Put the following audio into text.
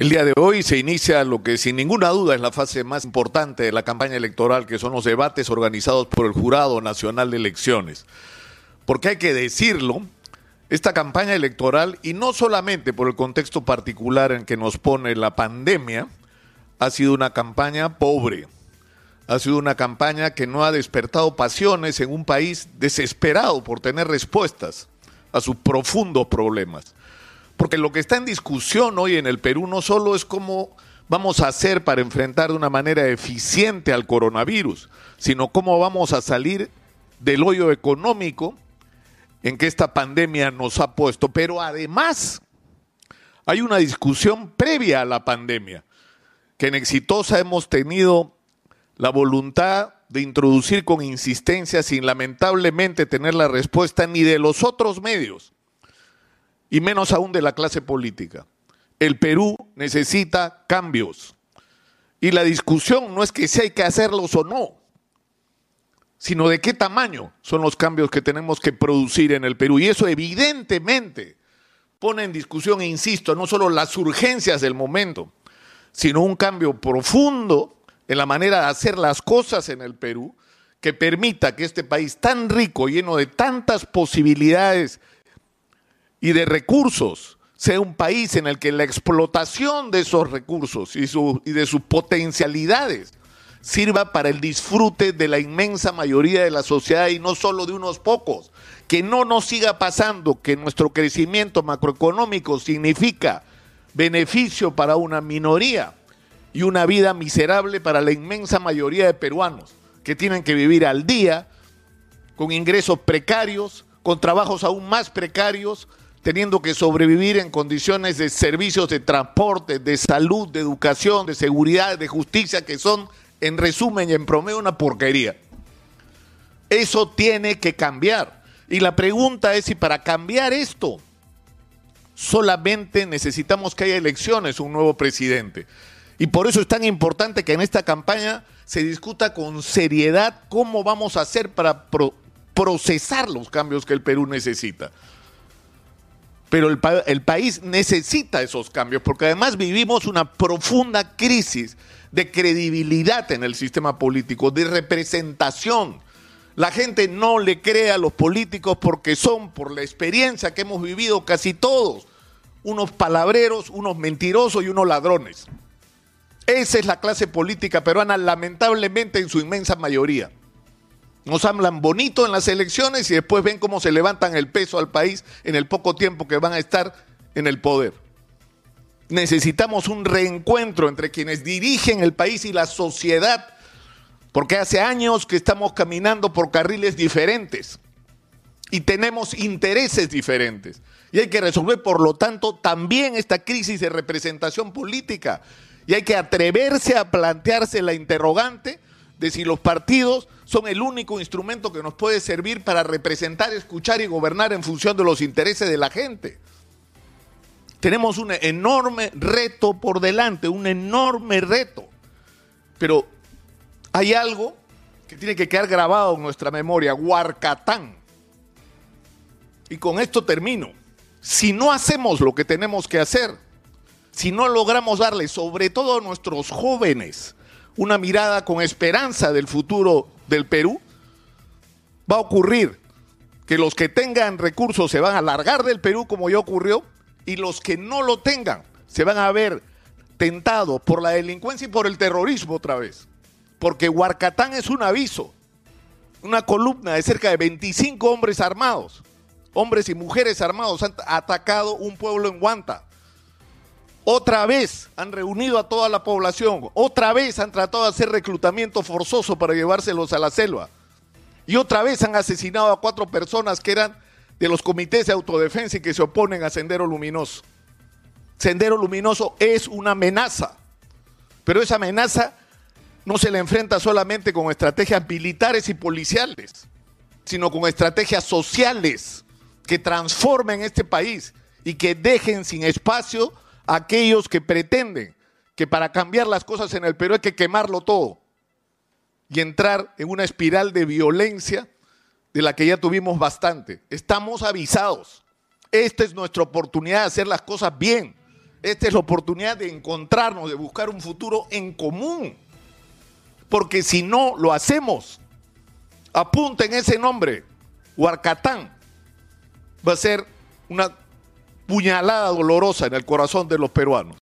El día de hoy se inicia lo que sin ninguna duda es la fase más importante de la campaña electoral, que son los debates organizados por el Jurado Nacional de Elecciones. Porque hay que decirlo, esta campaña electoral, y no solamente por el contexto particular en que nos pone la pandemia, ha sido una campaña pobre, ha sido una campaña que no ha despertado pasiones en un país desesperado por tener respuestas a sus profundos problemas. Porque lo que está en discusión hoy en el Perú no solo es cómo vamos a hacer para enfrentar de una manera eficiente al coronavirus, sino cómo vamos a salir del hoyo económico en que esta pandemia nos ha puesto. Pero además hay una discusión previa a la pandemia, que en Exitosa hemos tenido la voluntad de introducir con insistencia sin lamentablemente tener la respuesta ni de los otros medios y menos aún de la clase política. El Perú necesita cambios. Y la discusión no es que si hay que hacerlos o no, sino de qué tamaño son los cambios que tenemos que producir en el Perú. Y eso evidentemente pone en discusión, e insisto, no solo las urgencias del momento, sino un cambio profundo en la manera de hacer las cosas en el Perú que permita que este país tan rico, lleno de tantas posibilidades y de recursos sea un país en el que la explotación de esos recursos y, y, de sus potencialidades sirva para el disfrute de la inmensa mayoría de la sociedad y no solo de unos pocos. Que no nos siga pasando que nuestro crecimiento macroeconómico significa beneficio para una minoría y una vida miserable para la inmensa mayoría de peruanos que tienen que vivir al día con ingresos precarios, con trabajos aún más precarios, teniendo que sobrevivir en condiciones de servicios de transporte, de salud, de educación, de seguridad, de justicia, que son, en resumen y en promedio, una porquería. Eso tiene que cambiar. Y la pregunta es si para cambiar esto solamente necesitamos que haya elecciones, un nuevo presidente. Y por eso es tan importante que en esta campaña se discuta con seriedad cómo vamos a hacer para procesar los cambios que el Perú necesita pero el, el, país necesita esos cambios, porque además vivimos una profunda crisis de credibilidad en el sistema político, de representación. La gente no le cree a los políticos porque son, por la experiencia que hemos vivido casi todos, unos palabreros, unos mentirosos y unos ladrones. Esa es la clase política peruana, lamentablemente en su inmensa mayoría. Nos hablan bonito en las elecciones y después ven cómo se levantan el peso al país en el poco tiempo que van a estar en el poder. Necesitamos un reencuentro entre quienes dirigen el país y la sociedad, porque hace años que estamos caminando por carriles diferentes y tenemos intereses diferentes. Y hay que resolver, por lo tanto, también esta crisis de representación política. Y hay que atreverse a plantearse la interrogante de si los partidos son el único instrumento que nos puede servir para representar, escuchar y gobernar en función de los intereses de la gente. Tenemos un enorme reto por delante, un enorme reto. Pero hay algo que tiene que quedar grabado en nuestra memoria, Huarcatán. Y con esto termino. Si no hacemos lo que tenemos que hacer, si no logramos darle, sobre todo a nuestros jóvenes, una mirada con esperanza del futuro del Perú, va a ocurrir que los que tengan recursos se van a largar del Perú como ya ocurrió y los que no lo tengan se van a ver tentados por la delincuencia y por el terrorismo otra vez. Porque Huarcatán es un aviso, una columna de cerca de 25 hombres armados, hombres y mujeres armados han atacado un pueblo en Guanta otra vez han reunido a toda la población, otra vez han tratado de hacer reclutamiento forzoso para llevárselos a la selva. Y otra vez han asesinado a cuatro personas que eran de los comités de autodefensa y que se oponen a Sendero Luminoso. Sendero Luminoso es una amenaza, pero esa amenaza no se la enfrenta solamente con estrategias militares y policiales, sino con estrategias sociales que transformen este país y que dejen sin espacio aquellos que pretenden que para cambiar las cosas en el Perú hay que quemarlo todo y entrar en una espiral de violencia de la que ya tuvimos bastante. Estamos avisados. Esta es nuestra oportunidad de hacer las cosas bien. Esta es la oportunidad de encontrarnos, de buscar un futuro en común. Porque si no lo hacemos, apunten ese nombre, Huarcatán, va a ser una puñalada dolorosa en el corazón de los peruanos.